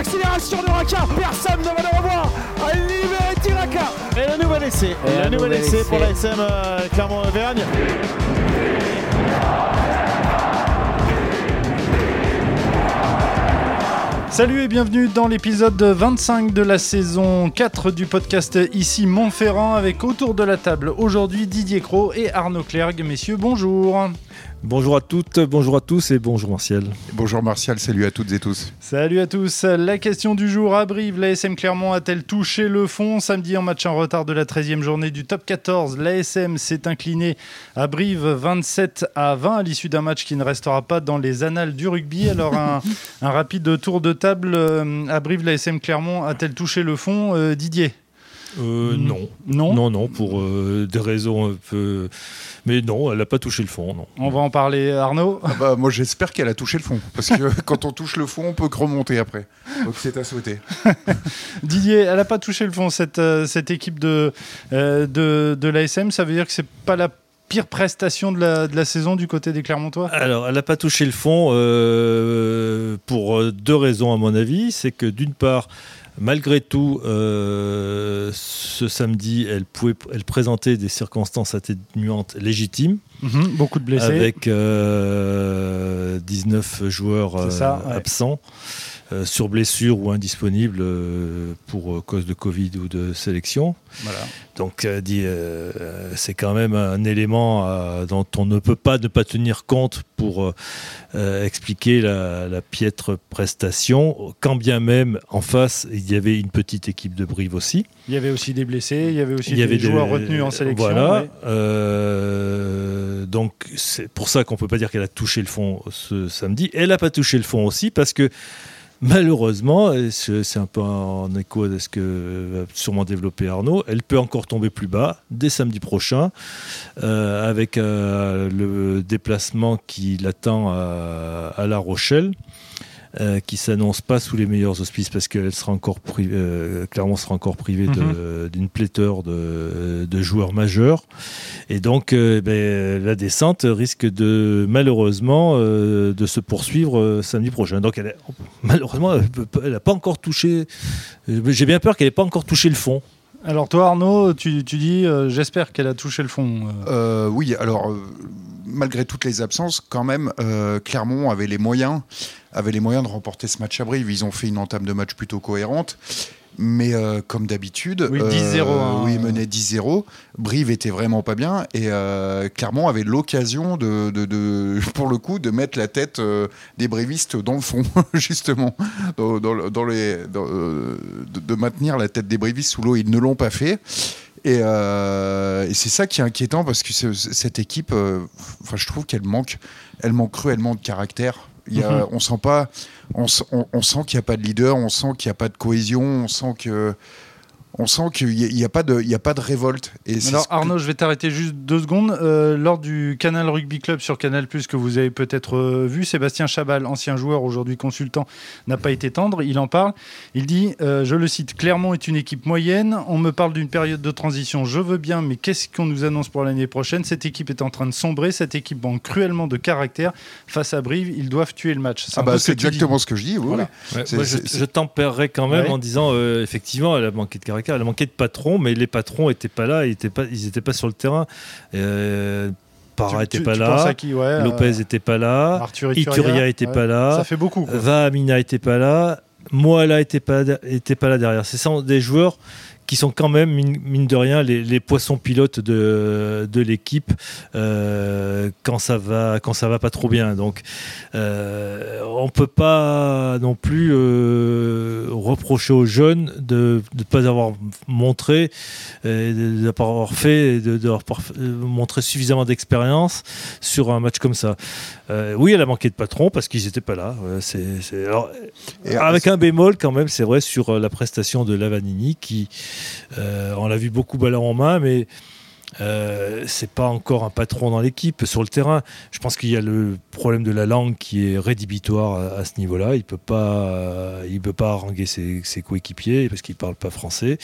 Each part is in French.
l'accélération de Raka. Personne ne va le revoir. À libérer Tiraka. Et le nouvel essai. Et le nouvel essai pour la SM euh, Clermont-Auvergne. Salut et bienvenue dans l'épisode 25 de la saison 4 du podcast Ici Montferrand avec autour de la table aujourd'hui Didier Cros et Arnaud Clergue. Messieurs, bonjour. Bonjour à toutes, bonjour à tous et bonjour Martial. Bonjour Martial, salut à toutes et tous. Salut à tous. La question du jour à Brive, l'ASM Clermont a-t-elle touché le fond Samedi en match en retard de la 13e journée du top 14, l'ASM s'est incliné à Brive 27 à 20 à l'issue d'un match qui ne restera pas dans les annales du rugby. Alors un, un rapide tour de table euh, à Brive, l'ASM Clermont a-t-elle touché le fond? Euh, Didier Euh, non. Non Non, non, pour euh, des raisons un peu. Mais non, elle n'a pas touché le fond, non. On va en parler, Arnaud. Ah bah, moi j'espère qu'elle a touché le fond, parce que quand on touche le fond, on peut que remonter après. Donc c'est à souhaiter. Didier, elle n'a pas touché le fond, cette, euh, cette équipe de, euh, de, de l'ASM. Ça veut dire que c'est pas la pire prestation de la, de la saison du côté des Clermontois? Alors, elle n'a pas touché le fond euh, pour deux raisons, à mon avis. C'est que d'une part, malgré tout, euh, ce samedi, elle, pouvait, elle présentait des circonstances atténuantes légitimes. Mhm, Beaucoup de blessés. avec euh, 19 joueurs euh, ça, ouais. Euh, sur blessure ou indisponibles euh, pour euh, cause de Covid ou de sélection. Voilà. Donc c'est quand même un élément dont on ne peut pas ne pas tenir compte pour expliquer la, la piètre prestation, quand bien même en face il y avait une petite équipe de Brive aussi. Il y avait aussi des blessés, il y avait aussi Il y des avait des- joueurs retenus en sélection. Voilà. ouais. Donc c'est pour ça qu'on peut pas dire qu'elle a touché le fond ce samedi. Elle n'a pas touché le fond aussi parce que malheureusement, et c'est un peu en écho à ce que va sûrement développer Arnaud, elle peut encore tomber plus bas dès samedi prochain euh, avec euh, le déplacement qui l'attend à La Rochelle. Euh, qui s'annonce pas sous les meilleurs auspices parce qu'elle sera encore euh, clairement sera encore privée de- d'une pléthore de, de joueurs majeurs et donc euh, ben, la descente risque de malheureusement euh, de se poursuivre euh, samedi prochain donc elle est- malheureusement elle n'a pas encore touché j'ai bien peur qu'elle n'ait pas encore touché le fond Alors toi, Arnaud, tu, tu dis, euh, j'espère qu'elle a touché le fond. euh. Oui, alors euh, malgré toutes les absences, quand même, euh, Clermont avait les moyens, avait les moyens de remporter ce match à Brive. Ils ont fait une entame de match plutôt cohérente. Mais euh, comme d'habitude, Oui, 10-0, hein. oui, menait 10-0. Brive était vraiment pas bien et euh, Clermont avait l'occasion de, de- de- pour le coup, de mettre la tête euh, des brévistes dans le fond, justement, dans, dans le- dans les, dans, euh, de, maintenir la tête des brévistes sous l'eau. Ils ne l'ont pas fait. Et, euh, et c'est ça qui est inquiétant parce que ce- cette équipe, euh, enfin, je trouve qu'elle manque, elle manque cruellement de caractère. Y a, On sent pas, on, s- on- on sent qu'il n'y a pas de leader, on sent qu'il n'y a pas de cohésion, on sent que, on sent qu'il n'y a, il y a pas de, il y a pas de révolte. Et Alors Arnaud, je vais t'arrêter juste deux secondes. Euh, lors du Canal Rugby Club sur Canal+, que vous avez peut-être euh, vu, Sébastien Chabal, ancien joueur, aujourd'hui consultant, n'a pas été tendre. Il en parle. Il dit, euh, je le cite, Clermont est une équipe moyenne. On me parle d'une période de transition. Je veux bien, mais qu'est-ce qu'on nous annonce pour l'année prochaine? Cette équipe est en train de sombrer. Cette équipe manque cruellement de caractère. Face à Brive, ils doivent tuer le match. ah bah, c'est tu dis. exactement ce que je dis. oui, Voilà. Moi, je, tempérerais quand même Ouais. en disant euh, effectivement elle a manqué de caractère elle a manqué de patron mais les patrons n'étaient pas là ils n'étaient pas, ils étaient pas sur le terrain euh, Parra n'était pas là à qui? Ouais, euh, Lopez n'était pas là Arthur Ituria était ouais. pas là. Ça fait beaucoup. quoi. Va Amina était pas là, Moala était pas était pas là derrière. C'est ça des joueurs qui sont quand même mine, mine de rien les, les poissons pilotes de, de l'équipe euh, quand ça va quand ça va pas trop bien. Donc euh, on peut pas non plus euh, reprocher aux jeunes de ne pas avoir montré, euh, de ne pas avoir fait, de, de avoir parf- montré suffisamment d'expérience sur un match comme ça. Oui, elle a manqué de patron parce qu'ils n'étaient pas là. C'est, alors, avec un bémol quand même, c'est vrai, sur la prestation de Lavanini qui, on l'a vu beaucoup ballon en main, mais euh, c'est pas encore un patron dans l'équipe sur le terrain. Je pense qu'il y a le problème de la langue qui est rédhibitoire à, ce niveau-là. Il peut pas, il peut pas haranguer ses, coéquipiers parce qu'il parle pas français.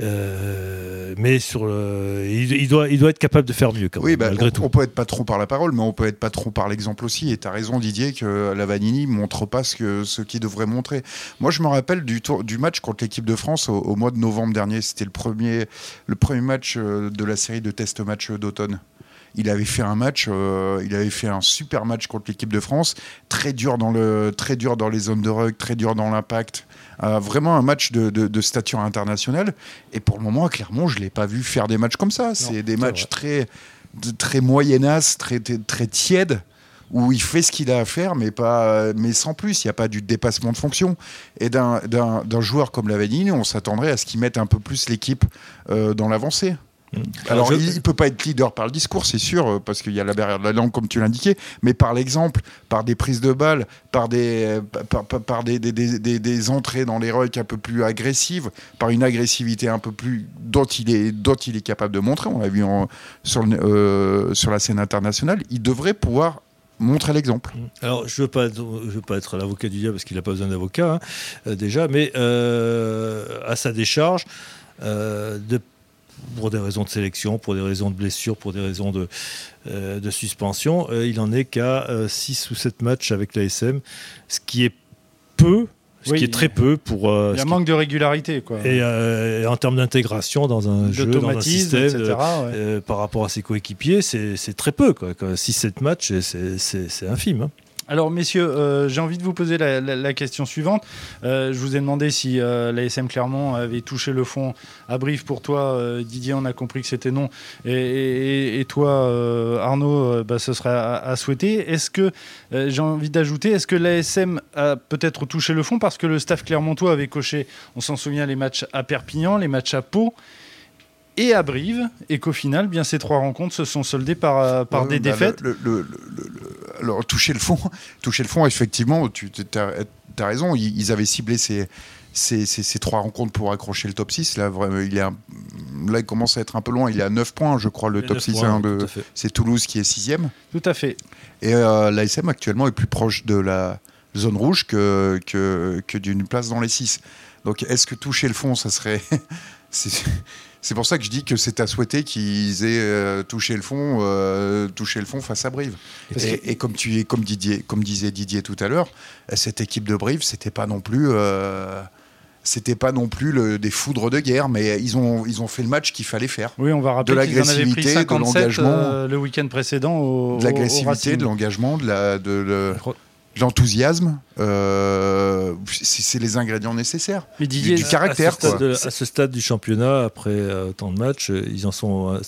Euh, mais sur le, il, doit, il doit être capable de faire mieux quand oui, même, bah, malgré on, tout. On peut être patron par la parole, mais on peut être patron par l'exemple aussi. Et tu as raison Didier que la Vanini montre pas ce que ce qu'il devrait montrer. Moi, je me rappelle du, tour, du match contre l'équipe de France au, mois de novembre dernier. C'était le premier, le premier match euh, de la série de test match d'automne il avait fait un match, euh, il avait fait un super match contre l'équipe de France, très dur dans le, très dur dans les zones de rug, très dur dans l'impact, euh, vraiment un match de, stature internationale. Et pour le moment, clairement, je l'ai pas vu faire des matchs comme ça. C'est des matchs très, très moyennas, très, très, tièdes où il fait ce qu'il a à faire, mais, pas, mais sans plus. Il n'y a pas du dépassement de fonction. Et d'un joueur comme Lavanini, on s'attendrait à ce qu'il mette un peu plus l'équipe euh, dans l'avancée. Alors, il ne peut pas être leader par le discours, c'est sûr, euh, parce qu'il y a la barrière de la langue, comme tu l'indiquais, mais par l'exemple, par des prises de balles, par des, par, des, des, entrées dans les rucks un peu plus agressives, par une agressivité un peu plus dont il est, dont il est capable de montrer. On l'a vu sur, euh, sur la scène internationale. Il devrait pouvoir montrer l'exemple. Mm. Alors, je ne veux, pas, veux pas être l'avocat du diable parce qu'il n'a pas besoin d'avocat, hein, euh, déjà, mais à sa décharge, de pour des raisons de sélection, pour des raisons de blessure, pour des raisons de, euh, de suspension. Euh, il en est qu'à 6 euh, ou 7 matchs avec l'ASM, ce qui est peu. Ce qui est très peu pour. il y a un manque de régularité. Quoi. Et, en termes d'intégration dans un jeu, dans un système, par rapport à ses coéquipiers, c'est très peu. 6-7 matchs, c'est infime. Hein. Alors, messieurs, euh, j'ai envie de vous poser la, question suivante. Euh, je vous ai demandé si euh, l'ASM Clermont avait touché le fond à Brive. Pour toi, Didier, on a compris que c'était non. Et, toi, Arnaud, bah, ce serait à, souhaiter. Est-ce que, j'ai envie d'ajouter, est-ce que l'ASM a peut-être touché le fond? Parce que le staff clermontois avait coché, on s'en souvient, les matchs à Perpignan, les matchs à Pau et à Brive, et qu'au final, bien ces trois rencontres se sont soldées par, euh, par des bah, défaites. alors toucher le fond, toucher le fond, effectivement, tu as, raison. Ils, avaient ciblé ces, ces, ces, trois rencontres pour accrocher le top 6. Là, vraiment, il, est là, il commence à être un peu loin. Il est à 9 points, je crois, le top 6. Hein, c'est Toulouse qui est 6 Tout à fait. Et euh, l'ASM actuellement est plus proche de la zone rouge que, que, que d'une place dans les 6. Donc est-ce que toucher le fond, ça serait. C'est pour ça que je dis que c'est à souhaiter qu'ils aient euh, touché le fond, euh, touché le fond face à Brive. Et, comme tu comme Didier, comme disait Didier tout à l'heure, cette équipe de Brive, c'était pas non plus. Euh, c'était pas non plus le, des foudres de guerre, mais ils ont, ils ont fait le match qu'il fallait faire. Oui, on va rappeler de l'agressivité, de l'engagement, le week-end précédent. Au, de l'agressivité, de l'engagement, de la, de, l'enthousiasme, euh, c'est les ingrédients nécessaires. Mais du, caractère. À ce, stade, du championnat, après euh, tant de matchs, euh, ils en sont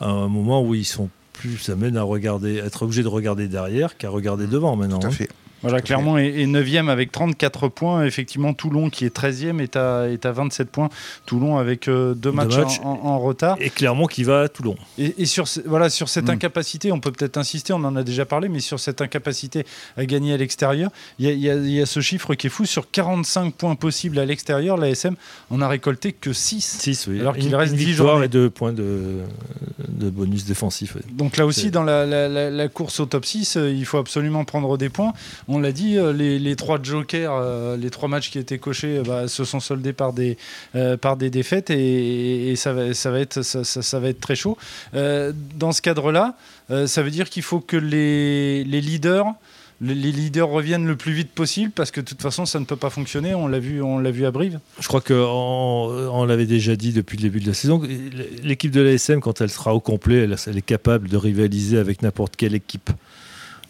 à, un moment où ils sont plus amènent à regarder, être obligés de regarder derrière qu'à regarder devant maintenant. Tout à hein. fait. Voilà, Clermont est, 9e avec 34 points. Effectivement, Toulon qui est 13e est à, est à 27 points. Toulon avec euh, deux, matchs, En, retard. Et Clermont qui va à Toulon. Et, sur, voilà, sur cette mm. incapacité, on peut peut-être insister, on en a déjà parlé, mais sur cette incapacité à gagner à l'extérieur, il y, y, a ce chiffre qui est fou. Sur 45 points possibles à l'extérieur, la SM on a récolté que 6. 6, oui. Alors qu'il reste 10 victoires et 2 points de, de bonus défensif. Donc là aussi, dans la, la, course au top 6, euh, il faut absolument prendre des points on l'a dit, euh, les, trois jokers, euh, les trois matchs qui étaient cochés, bah, se sont soldés par des, euh, par des défaites et, ça, va, ça, va être, ça, va être très chaud. dans ce cadre-là, ça veut dire qu'il faut que les, leaders les leaders reviennent le plus vite possible parce que de toute façon ça ne peut pas fonctionner. On l'a vu, on l'a vu à Brive. Je crois qu'on on, l'avait déjà dit depuis le début de la saison. L'équipe de l'ASM, quand elle sera au complet, elle, est capable de rivaliser avec n'importe quelle équipe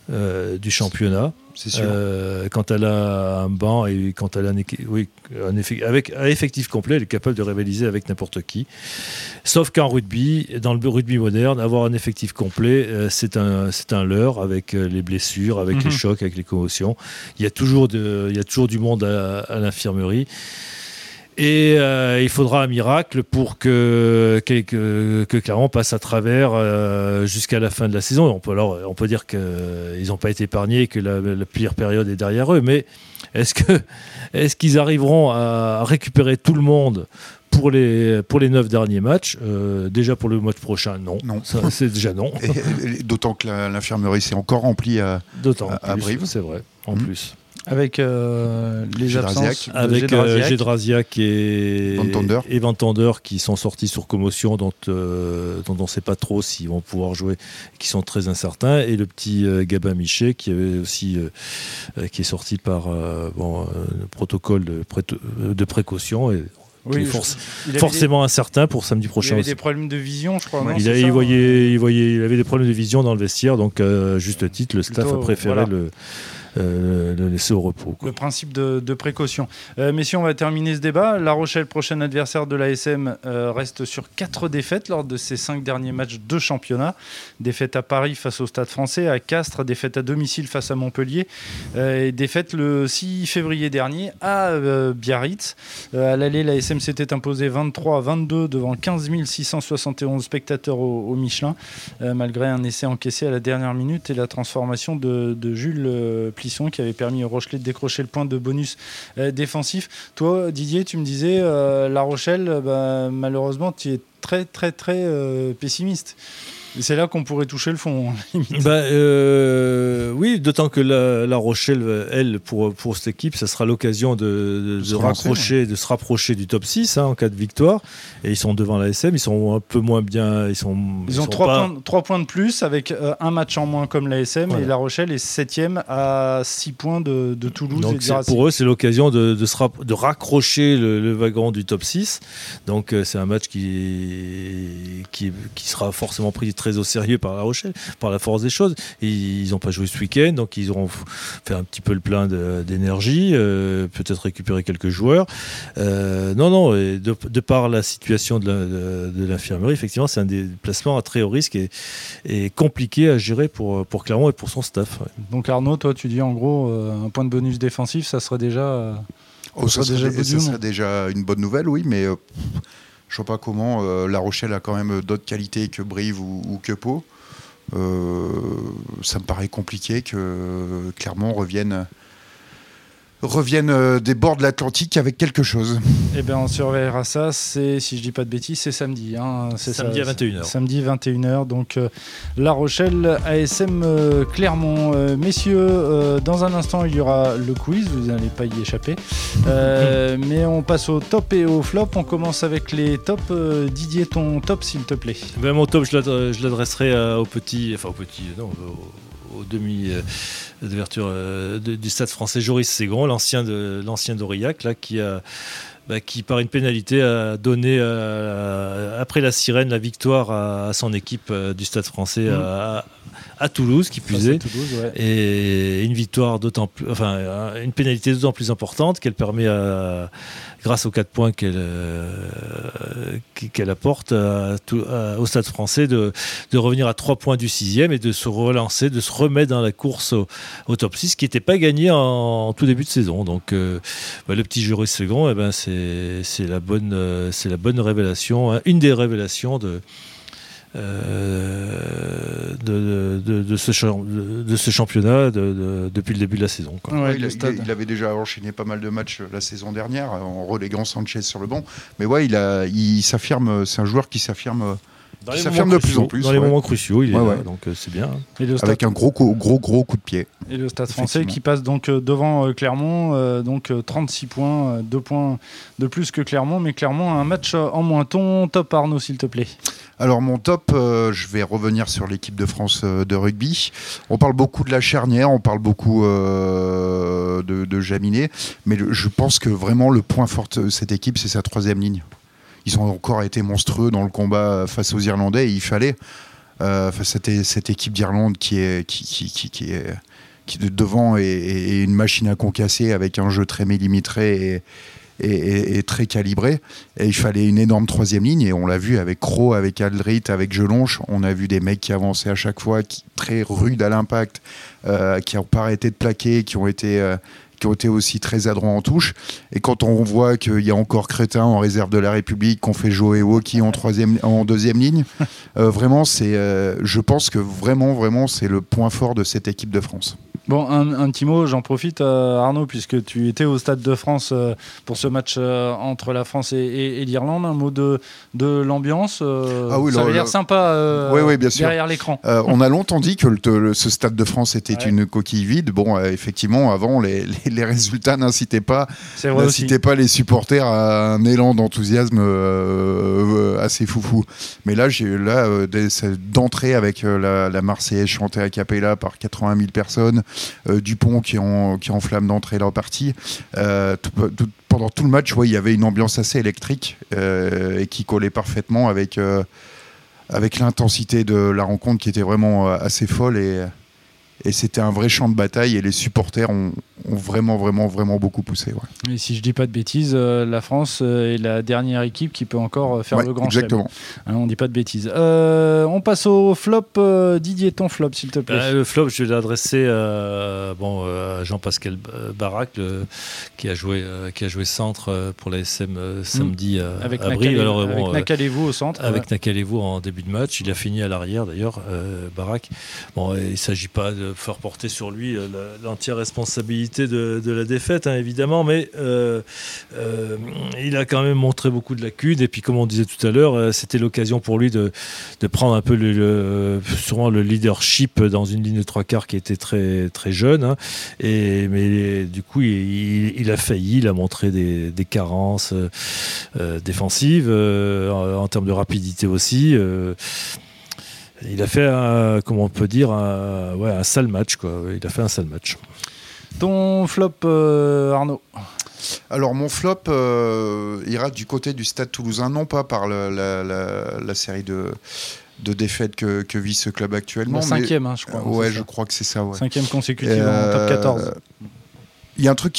du championnat. Euh, quand elle a un banc et quand elle a un, oui, avec un effectif complet, elle est capable de rivaliser avec n'importe qui. Sauf qu'en rugby, dans le rugby moderne, avoir un effectif complet, euh, c'est un, c'est un leurre avec euh, les blessures, avec les mhm. chocs, avec les commotions. Il y a toujours, de, il y a toujours du monde à l'infirmerie. Et euh, il faudra un miracle pour que, que, que Clermont passe à travers euh, jusqu'à la fin de la saison. On peut, alors, on peut dire qu'ils n'ont pas été épargnés, que la, pire période est derrière eux, mais est-ce qu'ils est qu'ils arriveront à récupérer tout le monde pour les pour les neuf derniers matchs, déjà pour le match prochain, non. Non. c'est déjà non. D'autant que l'infirmerie s'est encore remplie à, à, à Brive. C'est vrai, en hmm. plus. Avec euh, les absences Avec Gédrasiak et Van Tander. qui sont sortis sur commotion, dont, euh, dont on ne sait pas trop s'ils vont pouvoir jouer, qui sont très incertains. Et le petit euh, Gabin Michet qui avait aussi qui est sorti par bon, protocole de, de précaution. Et, forcément incertain pour samedi prochain. Il avait des problèmes de vision, je crois. il, il, voyait, il, voyait, il avait des problèmes de vision dans le vestiaire, donc juste titre, le staff a préféré le euh, le laisser au repos. Le principe de, précaution. Euh, messieurs, on va terminer ce débat. La Rochelle, prochain adversaire de l'ASM, euh, reste sur quatre défaites lors de ses cinq derniers matchs de championnat. Défaite à Paris face au Stade français, à Castres, défaite à domicile face à Montpellier, et défaite le 6 février dernier à Biarritz. à l'aller, l'ASM s'était imposé 23 à 22 devant 15 671 spectateurs au, Michelin, malgré un essai encaissé à la dernière minute et la transformation de, de Jules Plisson qui avait permis au Rochelet de décrocher le point de bonus euh, défensif. Toi, Didier, tu me disais, euh, La Rochelle, bah, malheureusement, tu es très, très, très euh, pessimiste c'est là qu'on pourrait toucher le fond. bah, euh, oui, d'autant que la, Rochelle, elle, pour, pour cette équipe, ça sera l'occasion de, de, raccrocher, de se rapprocher du top 6 hein, en cas de victoire. Et ils sont devant la SM, ils sont un peu moins bien. Ils, sont, ils, ont 3, points, points, de plus avec euh, un match en moins comme la SM. Et la Rochelle est 7 à 6 points de, de Toulouse. Donc pour eux, c'est l'occasion de, de, se de raccrocher le, wagon du top 6. Donc euh, c'est un match qui, qui, qui sera forcément pris très au sérieux par La Rochelle, par la force des choses. ils n'ont pas joué ce week-end, donc ils auront fait un petit peu le plein d'énergie, euh, peut-être récupérer quelques joueurs. Euh, non, non, de, de, par la situation de l'infirmerie, effectivement, c'est un déplacement à très haut risque et, et, compliqué à gérer pour, pour Clermont et pour son staff. Donc Arnaud, toi, tu dis en gros, euh, un point de bonus défensif, ça serait déjà... Oh, ça, serait, déjà, ça serait déjà une bonne nouvelle, oui, mais je vois pas comment. Euh, la Rochelle a quand même d'autres qualités que Brive ou, que Pau. Euh, ça me paraît compliqué que Clermont revienne reviennent euh, des bords de l'Atlantique avec quelque chose. Eh bien, on surveillera ça. C'est, si je dis pas de bêtises, c'est samedi. Hein. C'est samedi à 21h. Samedi 21h. Donc, euh, La Rochelle, ASM euh, Clermont. messieurs, dans un instant, il y aura le quiz. Vous n'allez pas y échapper. mais on passe au top et au flop. On commence avec les tops. Didier, ton top, s'il te plaît. Ben, mon top, je l'adresserai au petit. Enfin, au petit. Non, au, demi d'ouverture euh, du stade français. Joris Ségon, l'ancien de l'ancien d'Aurillac, là, qui a bah, qui par une pénalité a donné euh, après la sirène la victoire à, son équipe euh, du Stade Français mmh. à, à, Toulouse qui puisait et une victoire d'autant plus enfin une pénalité d'autant plus importante qu'elle permet à grâce aux 4 points qu'elle euh, qu'elle apporte au Stade français, de, revenir à 3 points du 6 et de se relancer, de se remettre dans la course au, top 6, qui n'était pas gagné en, tout début de saison. Donc euh, bah, le petit Juris Second, eh ben, c'est la, bonne, euh, la bonne révélation, hein, une des révélations de euh, de, de, ce, de, ce, championnat depuis le début de la saison. il, avait déjà enchaîné pas mal de matchs la saison dernière en reléguant Sanchez sur le banc. Mais ouais, il, il s'affirme, c'est un joueur qui s'affirme ça s'affirme de plus en plus. Dans les moments cruciaux, il est là, donc euh, c'est bien. Avec un gros, gros, gros coup de pied. Et le Stade français qui passe donc euh, devant euh, Clermont, donc 36 points, 2 points de plus que Clermont, mais Clermont a un match en moins. Ton top Arnaud, s'il te plaît. Alors mon top, je vais revenir sur l'équipe de France de rugby. On parle beaucoup de la charnière, on parle beaucoup de, de Jaminet, mais je pense que vraiment le point fort de cette équipe, c'est sa troisième ligne ils ont encore été monstrueux dans le combat face aux Irlandais. il fallait euh, cette équipe d'Irlande qui est qui, qui, est devant est, une machine à concasser avec un jeu très millimétré et, et, très calibré. Et il fallait une énorme troisième ligne. Et on l'a vu avec Crow, avec Aldrit, avec Gelonche. On a vu des mecs qui avançaient à chaque fois, qui, très rudes à l'impact, euh, qui n'ont pas arrêté de plaquer, qui ont été euh, qui ont aussi très adroits en touche. Et quand on voit qu'il y a encore Crétin en réserve de la République, qu'on fait jouer Woki en, en deuxième ligne, euh, vraiment, euh, je pense que vraiment, vraiment, c'est le point fort de cette équipe de France. Bon, un, petit mot, j'en profite, euh, Arnaud, puisque tu étais au Stade de France euh, pour ce match euh, entre la France et, l'Irlande. Un mot de, de l'ambiance. ah oui, ça avait l'air sympa derrière l'écran. on a longtemps dit que ce Stade de France était une coquille vide. Bon, effectivement, avant, les, les, résultats n'incitaient pas, pas les supporters à un élan d'enthousiasme assez foufou. Mais là, j'ai là d'entrer avec la, la Marseillaise chantée à Capella par 80 000 personnes. Euh, Dupont qui en, qui en flamme d'entrée leur partie. Euh, pendant tout le match, il y avait une ambiance assez électrique euh, et qui collait parfaitement avec, avec l'intensité de la rencontre qui était vraiment assez folle et, et c'était un vrai champ de bataille et les supporters ont, vraiment, vraiment, vraiment beaucoup poussé. Et si je dis pas de bêtises, euh, la France euh, est la dernière équipe qui peut encore euh, faire le grand Exactement. Hein, on dit pas de bêtises. on passe au flop. Didier, ton flop, s'il te plaît. le flop, je vais l'adresser bon, à Jean-Pascal Barak, qui, a joué, qui a joué centre pour la SM samedi avec à Brive. avec Nakalevou au centre. Avec Nakalevou en début de match. Il a fini à l'arrière, d'ailleurs, Barak. Bon, il ne s'agit pas de faire porter sur lui euh, l'entière responsabilité de, la défaite, hein, évidemment, mais euh, euh, il a quand même montré beaucoup de lacunes. Et puis, comme on disait tout à l'heure, c'était l'occasion pour lui de, prendre un peu le, le leadership dans une ligne de trois quarts qui était très, très jeune. Hein. et, mais du coup, il, a failli, il a montré des, carences défensives, en, termes de rapidité aussi il a fait, un, comment on peut dire, un, un sale match. Quoi. Il a fait un sale match. Ton flop, euh, Arnaud alors mon flop euh, ira du côté du Stade Toulousain, non pas par la, série de, de défaites que, vit ce club actuellement. Le cinquième, hein, je crois. ouais, je crois que c'est ça. Ouais. Cinquième consécutif en top 14. Il y a un truc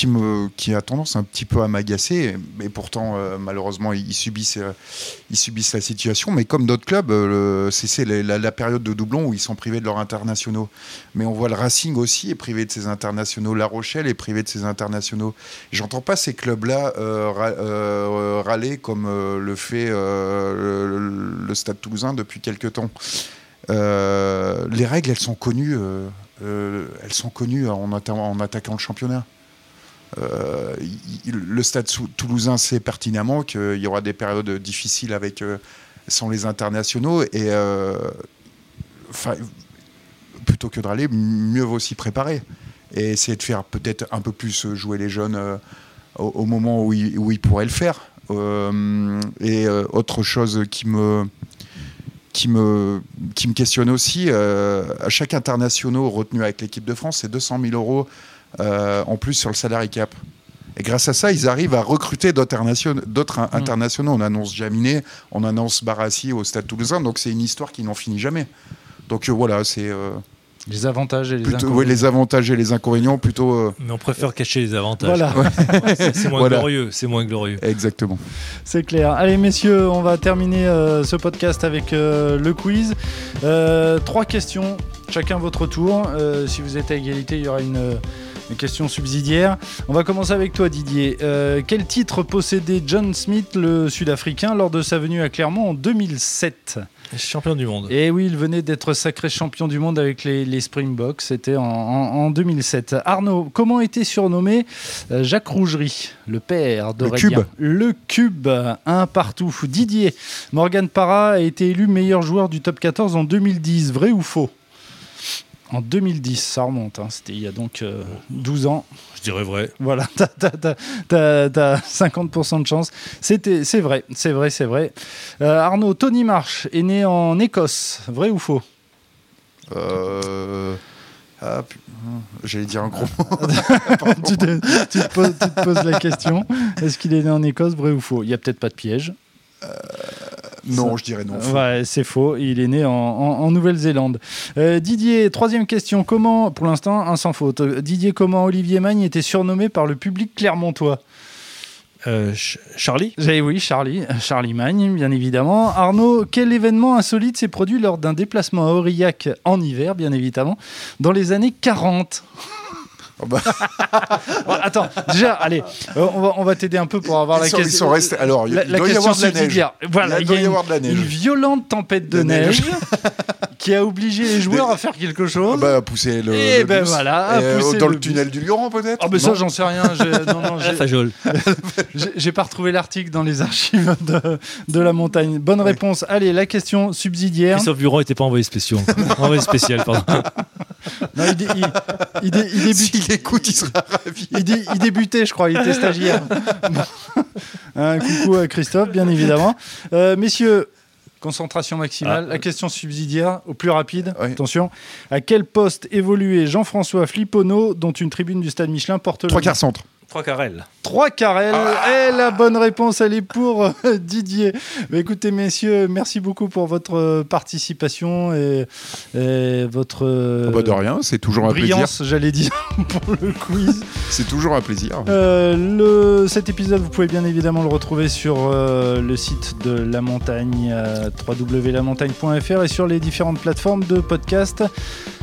qui, a tendance un petit peu à m'agacer, mais pourtant, euh, malheureusement, ils subissent, euh, la situation. Mais comme d'autres clubs, euh, c'est la, période de doublon où ils sont privés de leurs internationaux. Mais on voit le Racing aussi est privé de ses internationaux. La Rochelle est privé de ses internationaux. J'entends pas ces clubs-là râler comme le fait le, Stade toulousain depuis quelques temps. les règles, elles sont connues. elles sont connues en attaquant le championnat. Euh, le stade toulousain sait pertinemment qu'il y aura des périodes difficiles avec, euh, sans les internationaux. Et euh, plutôt que de râler, mieux vaut s'y préparer. Et essayer de faire peut-être un peu plus jouer les jeunes au, moment où ils, pourraient le faire. et autre chose qui me, qui me, qui me questionne aussi, à chaque international retenu avec l'équipe de France, c'est 200 000 euros euh, en plus sur le salary cap. Et grâce à ça, ils arrivent à recruter d'autres mm. internationaux. On annonce Jaminet, on annonce Barassi au Stade Toulousain, donc c'est une histoire qui n'en finit jamais. Donc euh, voilà, c'est. Euh, les avantages et les inconvénients. Oui, les avantages et les inconvénients plutôt. Mais on préfère cacher les avantages. Voilà. c'est moins glorieux. C'est moins glorieux. Exactement. C'est clair. Allez, messieurs, on va terminer ce podcast avec le quiz. trois questions, chacun votre tour. si vous êtes à égalité, il y aura une une question subsidiaire. On va commencer avec toi, Didier. Euh, quel titre possédait John Smith, le Sud-Africain, lors de sa venue à Clermont en 2007 Champion du monde. Et eh oui, il venait d'être sacré champion du monde avec les, Springboks. C'était en, 2007. Arnaud, comment était surnommé euh, Jacques Rougerie, le père de Le Cube. Le Cube, un partout. Didier, Morgan Parra a été élu meilleur joueur du top 14 en 2010. Vrai ou faux? En 2010, ça remonte, hein. c'était il y a donc 12 euh, ans. Je dirais vrai. Voilà, t'as as, 50% de chance. C'est vrai, c'est vrai, c'est vrai. Euh, Arnaud, Tony Marsh est né en Écosse, vrai ou faux? Euh... Ah, j'allais dire un gros tu, te, poses, la question est-ce qu'il est né en Écosse, vrai ou faux? Il n'y a peut-être pas de piège. Non, je dirais non. Ouais, c'est faux. Il est né en, Nouvelle-Zélande. Euh, Didier, troisième question. Comment, pour l'instant, un sans faute. Didier, comment Olivier Magne était surnommé par le public clermontois? Euh, Charlie? Oui, Charlie. Charlie Magne, bien évidemment. Arnaud, quel événement insolite s'est produit lors d'un déplacement à Aurillac en hiver, bien évidemment, dans les années 40 Oh bah. Bon, attends, déjà, allez, euh, on va, on va t'aider un peu pour avoir Ils la sont- ils question. sont restés- alors, il la, doit la y question avoir de la neige. subsidiaire. Voilà, Il doit il y avoir de la neige. Une violente tempête de, De neige, neige. qui a obligé les joueurs à faire quelque Ah chose. bah, pousser le. Eh le ben bus. voilà, Et, euh, pousser dans le le, bus. tunnel du Luran, peut-être Ah, mais ça, j'en sais rien. j'ai- pas retrouvé l'article dans les archives de, de la montagne. Bonne réponse. Allez, la question subsidiaire. Christophe Buron n'était pas envoyé spécial. envoyé spécial, pardon. Non, il, il- il il débute- S'il écoute, il sera ravi. il, dé- il débutait, je crois, il était stagiaire. Un coucou à Christophe, bien évidemment. Euh, messieurs, concentration maximale. Ah. La question subsidiaire, au plus rapide. Attention. À quel poste évoluait Jean-François Flippono, dont une tribune du stade Michelin porte le Trois quarts centre. Trois carrels. Trois carrels. Ah. Et la bonne réponse, elle est pour euh, Didier. Mais écoutez, messieurs, merci beaucoup pour votre euh, participation et, et votre Ah bah, de rien, c'est toujours un plaisir. brillance, j'allais dire, pour le quiz. C'est toujours un plaisir. Euh, le, cet épisode, vous pouvez bien évidemment le retrouver sur euh, le site de La Montagne, euh, www.lamontagne.fr et sur les différentes plateformes de podcast.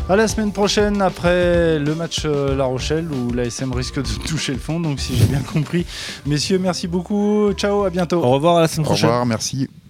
À la semaine prochaine, après le match euh, La Rochelle, où l'ASM risque de toucher le fond, donc si j'ai bien compris. Messieurs, merci beaucoup. Ciao, à bientôt. Au revoir à la semaine Au prochaine. revoir, merci.